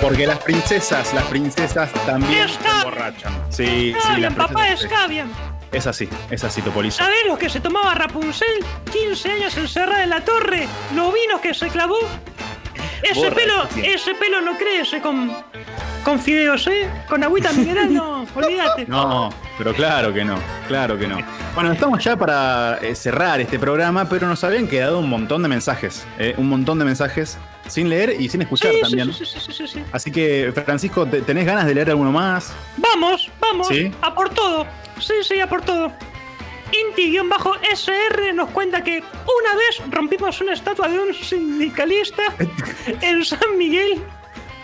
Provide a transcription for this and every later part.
Porque las princesas, las princesas también se emborrachan. Sí, sí, las papá, princesas- escabian. Es así, es así, Topolizo. ¿Sabés lo que se tomaba Rapunzel? 15 años encerrada en la torre. Los vinos que se clavó. Ese Borra, pelo, ese pelo no crece con, con fideos, ¿eh? Con agüita mineral, no, olvídate. No, pero claro que no, claro que no. Bueno, estamos ya para eh, cerrar este programa, pero nos habían quedado un montón de mensajes, eh, un montón de mensajes sin leer y sin escuchar sí, también. sí, sí, sí, sí, sí. Así que, Francisco, ¿te- ¿tenés ganas de leer alguno más? Vamos, vamos, ¿Sí? a por todo. Sí, sí, a por todo. Inti-SR nos cuenta que una vez rompimos una estatua de un sindicalista en San Miguel.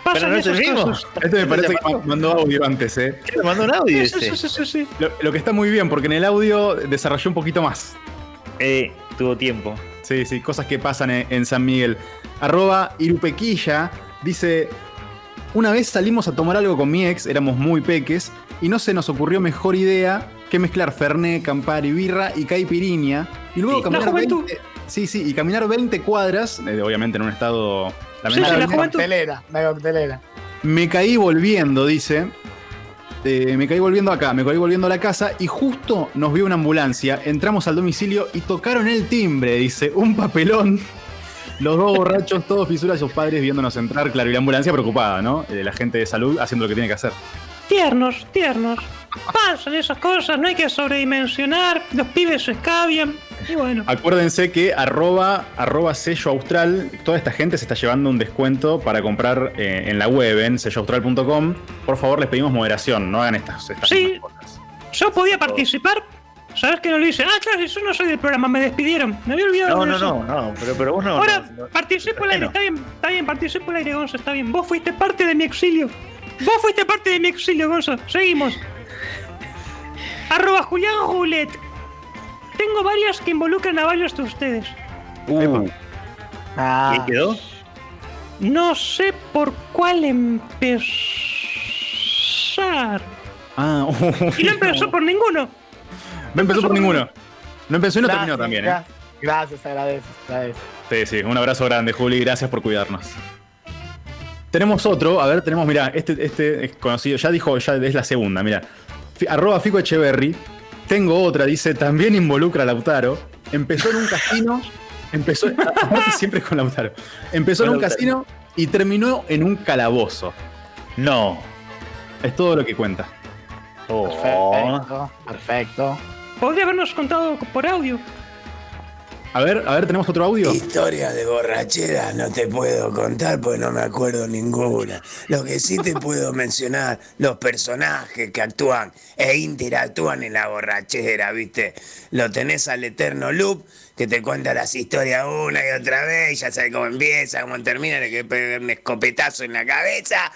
Pasan Pero no es el esas mismo. cosas. Este me parece que ma- mandó audio antes, ¿eh? ¿Qué? Mandó un audio Sí, sí, sí, sí, sí. Lo, lo que está muy bien, porque en el audio desarrolló un poquito más. Eh, tuvo tiempo. Sí, sí, cosas que pasan en, en San Miguel. Arroba Irupequilla dice: Una vez salimos a tomar algo con mi ex, éramos muy peques, y no se nos ocurrió mejor idea que mezclar Fernet, Campari, birra y caipirinha, y luego Sí, caminar la juventud. 20, sí, sí, y caminar 20 cuadras, eh, obviamente en un estado Sí, sí, lamentable. la coctelera. Me caí volviendo, dice. Eh, me caí volviendo acá, me caí volviendo a la casa y justo nos vio una ambulancia. Entramos al domicilio y tocaron el timbre, dice, un papelón. Los dos borrachos, todos fisuras, sus padres viéndonos entrar, claro, y la ambulancia preocupada, ¿no? Eh, la gente de salud haciendo lo que tiene que hacer. Tiernos, tiernos. Pasan esas cosas, no hay que sobredimensionar. Los pibes se escabian. Y bueno. Acuérdense que arroba, arroba sello austral, toda esta gente se está llevando un descuento para comprar eh, en la web, en selloaustral.com. Por favor, les pedimos moderación, no hagan estas, estas Sí. cosas. Yo podía participar. ¿Sabes que no lo hice? Ah, claro, yo no soy del programa, me despidieron. Me había olvidado No, de no, eso. no, no, pero, pero vos no. Ahora, no, no. participo al aire, Bueno. está bien, está bien, participo al aire, Gonza, está bien. Vos fuiste parte de mi exilio. Vos fuiste parte de mi exilio, Gonza. Seguimos. Arroba Julián Julet. Tengo varias que involucran a varios de ustedes. Uh, Ah, ¿y quedó? No sé por cuál empezar. Ah, Y no empezó por ninguno. No empezó por ninguno. No empezó y no gracias, terminó también, ¿eh? gra- Gracias, agradezco, agradezco. Sí, sí, un abrazo grande, Juli, gracias por cuidarnos. Tenemos otro, a ver, tenemos, mira, este, este es conocido, ya dijo, ya es la segunda, mira. Arroba Fico Echeverry. Tengo otra, dice, también involucra a Lautaro. Empezó en un casino, empezó, siempre con Lautaro. Empezó en un Lautaro. casino y terminó en un calabozo. No. Es todo lo que cuenta. Oh. Perfecto, perfecto. Podría habernos contado por audio. A ver, a ver, tenemos otro audio. Historias de borrachera no te puedo contar porque no me acuerdo ninguna. Lo que sí te puedo mencionar, los personajes que actúan e interactúan en la borrachera, ¿viste? Lo tenés al eterno loop que te cuenta las historias una y otra vez, y ya sabes cómo empieza, cómo termina, le que pegar un escopetazo en la cabeza.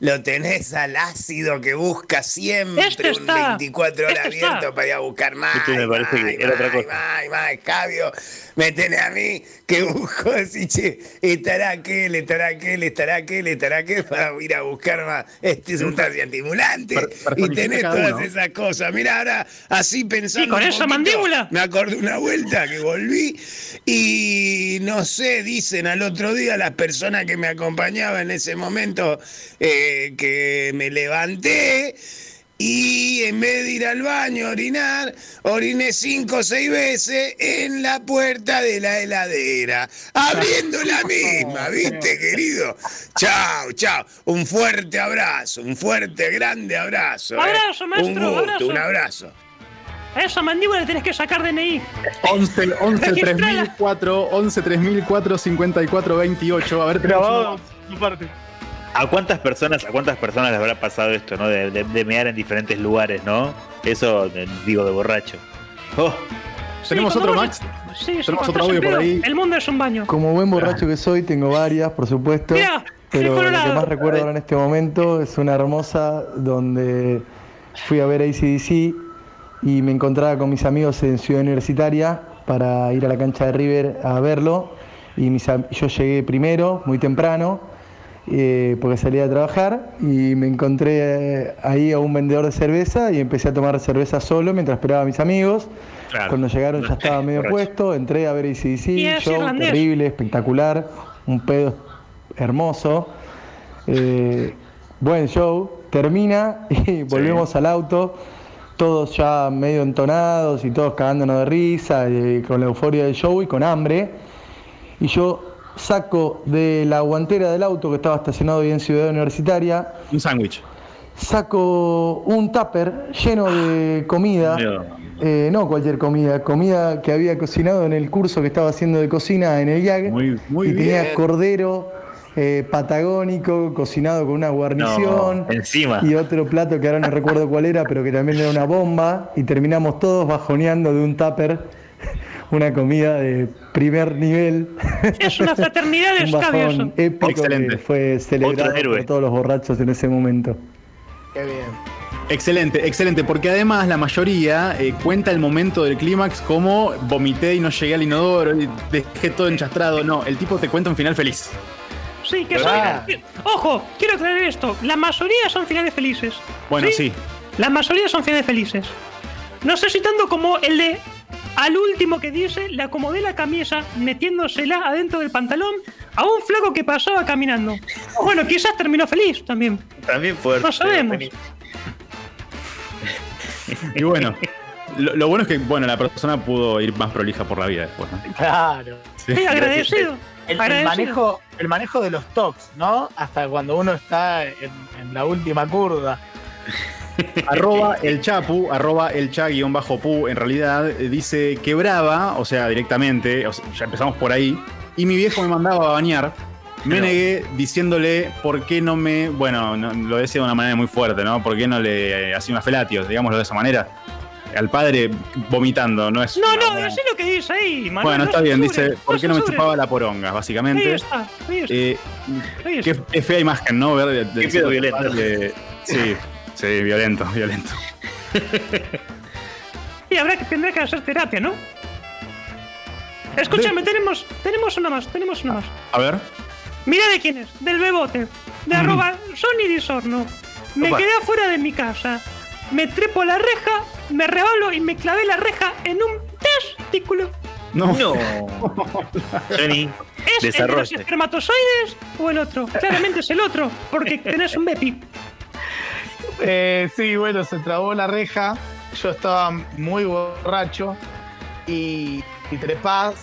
Lo tenés al ácido que busca siempre Este un está, 24 horas este está. abierto para ir a buscar más. Este me parece que era otra cosa. Ay, más, escabio. Me tenés a mí que busco así, che, estará aquel, estará aquel, estará aquel, estará aquel para ir a buscar más este sustancia antimulante. Per- Y personifica tenés todas uno. esas cosas. Mira, ahora así pensando. ¿Y con esa poquito, mandíbula? Me acordé una vuelta que volví y no sé, dicen al otro día las personas que me acompañaban en ese momento eh, que me levanté. Y en vez de ir al baño a orinar, oriné cinco o seis veces en la puerta de la heladera, abriendo la misma, ¿viste, querido? Chao, chao. Un fuerte abrazo, un fuerte, grande abrazo. ¿eh? Abrazo, maestro, Un gusto, abrazo. un abrazo. A esa mandíbula le tenés que sacar DNI. 11, 11 Registrala. 3004, 11 3004, 54 28. A ver, Grabado, más. aparte. ¿A cuántas personas, a cuántas personas les habrá pasado esto, no? De, de, de mear en diferentes lugares, ¿no? Eso, digo, de borracho. Oh, ¿Tenemos otro, Max? Sí, Tenemos otro audio por ahí. El mundo es un baño. Como buen borracho que soy, tengo varias, por supuesto. Pero lo que más recuerdo ahora en este momento es una hermosa donde fui a ver ACDC y me encontraba con mis amigos en Ciudad Universitaria para ir a la cancha de River a verlo. Y mis yo llegué primero, muy temprano, eh, porque salía a trabajar y me encontré eh, ahí a un vendedor de cerveza y empecé a tomar cerveza solo mientras esperaba a mis amigos. claro. Cuando llegaron ya estaba medio puesto, entré a ver Y ACDC, show irlandés. terrible, espectacular, un pedo hermoso. Eh, buen show, termina y volvemos al auto, todos ya medio entonados y todos cagándonos de risa, eh, con la euforia del show y con hambre. Y yo saco de la guantera del auto que estaba estacionado ahí en Ciudad Universitaria, Un sándwich. saco un tupper lleno de comida. No. Eh, no cualquier comida, comida que había cocinado en el curso que estaba haciendo de cocina en el IAG. Muy- muy y tenía bien. cordero eh, patagónico cocinado con una guarnición. No, encima. Y otro plato que ahora no recuerdo cuál era, pero que también era una bomba. Y terminamos todos bajoneando de un tupper una comida de primer nivel. Es una fraternidad de un épico Excelente. que fue celebrado Otro héroe. por todos los borrachos en ese momento. Qué bien. Excelente, excelente, porque además la mayoría eh, cuenta el momento del clímax como vomité y no llegué al inodoro y dejé todo enchastrado. No, el tipo te cuenta un final feliz. Sí, que son. Ah. que- Ojo, quiero aclarar esto. La mayoría son finales felices. Bueno, sí. La mayoría son finales felices. No sé si tanto como el de. Al último que dice, le acomodé la camisa metiéndosela adentro del pantalón a un flaco que pasaba caminando. Bueno, quizás terminó feliz también. También puede No sabemos. Y bueno, lo, lo bueno es que bueno la persona pudo ir más prolija por la vida después. ¿no? Claro. Sí. Sí, agradecido. El, manejo, el manejo de los tocs, ¿no? Hasta cuando uno está en, en la última curva. Arroba el chapu, arroba el cha guion bajo pu, en realidad eh, dice quebraba, o sea, directamente, o sea, ya empezamos por ahí, y mi viejo me mandaba a bañar. Me No. negué diciéndole por qué no me. Bueno, no- lo decía de una manera muy fuerte, ¿no? ¿Por qué no le eh, hacía una felatio, digámoslo de esa manera? Al padre vomitando, no es. No, una no, buena- no sé lo que dice ahí, Manuel. Bueno, no está bien, dice, ¿por qué no me censuren. chupaba la poronga, Ahí básicamente? está, ahí está. Eh, ahí qué, está. qué fea imagen, ¿no? Ver de- de- Qué de- violento. sí, sí, violento, violento. Y habrá que tendrá que hacer terapia, ¿no? Escúchame, tenemos, tenemos una más, tenemos una más. A ver. Mira de quién es, del bebote, de arroba Sony Disorno. Me Opa. quedé afuera de mi casa, me trepo la reja, me rebalo y me clavé la reja en un testículo. No. No. ¿Es el de los espermatozoides o el otro? Claramente es el otro, porque tenés un bepi. Eh, sí, bueno, se trabó la reja. Yo estaba muy borracho y, y trepás.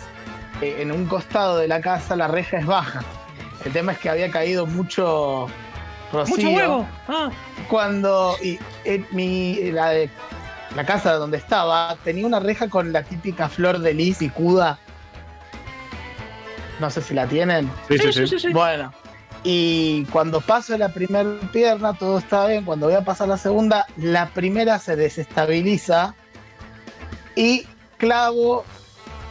eh, en un costado de la casa la reja es baja. El tema es que había caído mucho rocío. Mucho huevo. Ah, Cuando y, eh, mi, la, de- la casa donde estaba tenía una reja con la típica flor de lis y cuda. No sé si la tienen. Sí, sí, sí, sí. sí. Bueno, y cuando paso la primera pierna, todo está bien. Cuando voy a pasar la segunda, la primera se desestabiliza y clavo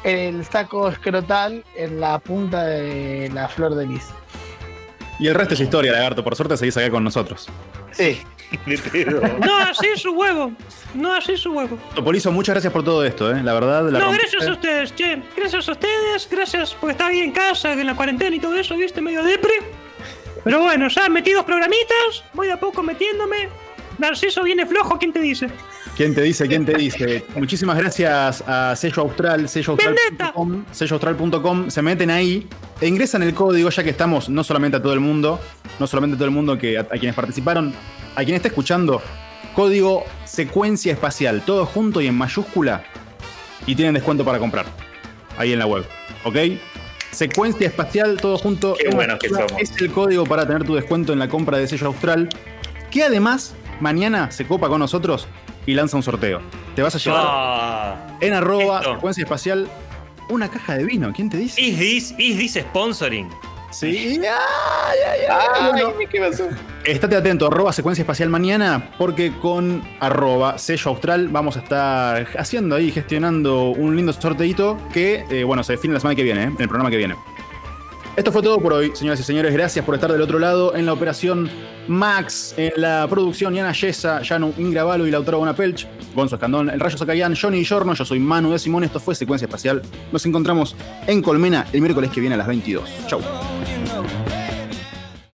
el saco escrotal en la punta de la flor de lis. Y el resto es historia, lagarto. Por suerte seguís acá con nosotros. Sí. No así su huevo. No así su huevo. Topolizo, muchas gracias por todo esto, ¿eh? La verdad, la No, rompiste. gracias a ustedes, che. Gracias a ustedes, gracias porque estaba ahí en casa, en la cuarentena y todo eso, viste, medio depre. Pero bueno, ya metí dos programitas, voy de a poco metiéndome. Narciso viene flojo, ¿quién te dice? ¿Quién te dice? ¿Quién te dice? Muchísimas gracias a Sello Austral, selloaustral.com, selloaustral.com. Se meten ahí e ingresan el código, ya que estamos no solamente a todo el mundo, no solamente a todo el mundo que a, a quienes participaron, a quien está escuchando, código secuencia espacial, todo junto y en mayúscula, y tienen descuento para comprar ahí en la web. ¿Ok? Secuencia espacial, todo junto. Qué en buenos que somos. Es el código para tener tu descuento en la compra de sello austral. Que además, mañana se copa con nosotros y lanza un sorteo. Te vas a llevar Ah, en arroba esto. secuencia espacial una caja de vino. ¿Quién te dice? is this, is this sponsoring? Sí. Estate atento, arroba secuencia espacial mañana, porque con arroba sello austral vamos a estar haciendo ahí, gestionando un lindo sorteito que, eh, bueno, se define la semana que viene, ¿eh? en el programa que viene. Esto fue todo por hoy, señoras y señores. Gracias por estar del otro lado en la operación Max, en la producción Yana Yesa, Yanu Ingravalo y Lautaro Bonapelch, Gonzo Escandón, El Rayo Zacayán, Johnny Giorno. Yo soy Manu de Simón. Esto fue Secuencia Espacial. Nos encontramos en Colmena el miércoles que viene a las 22. Chau.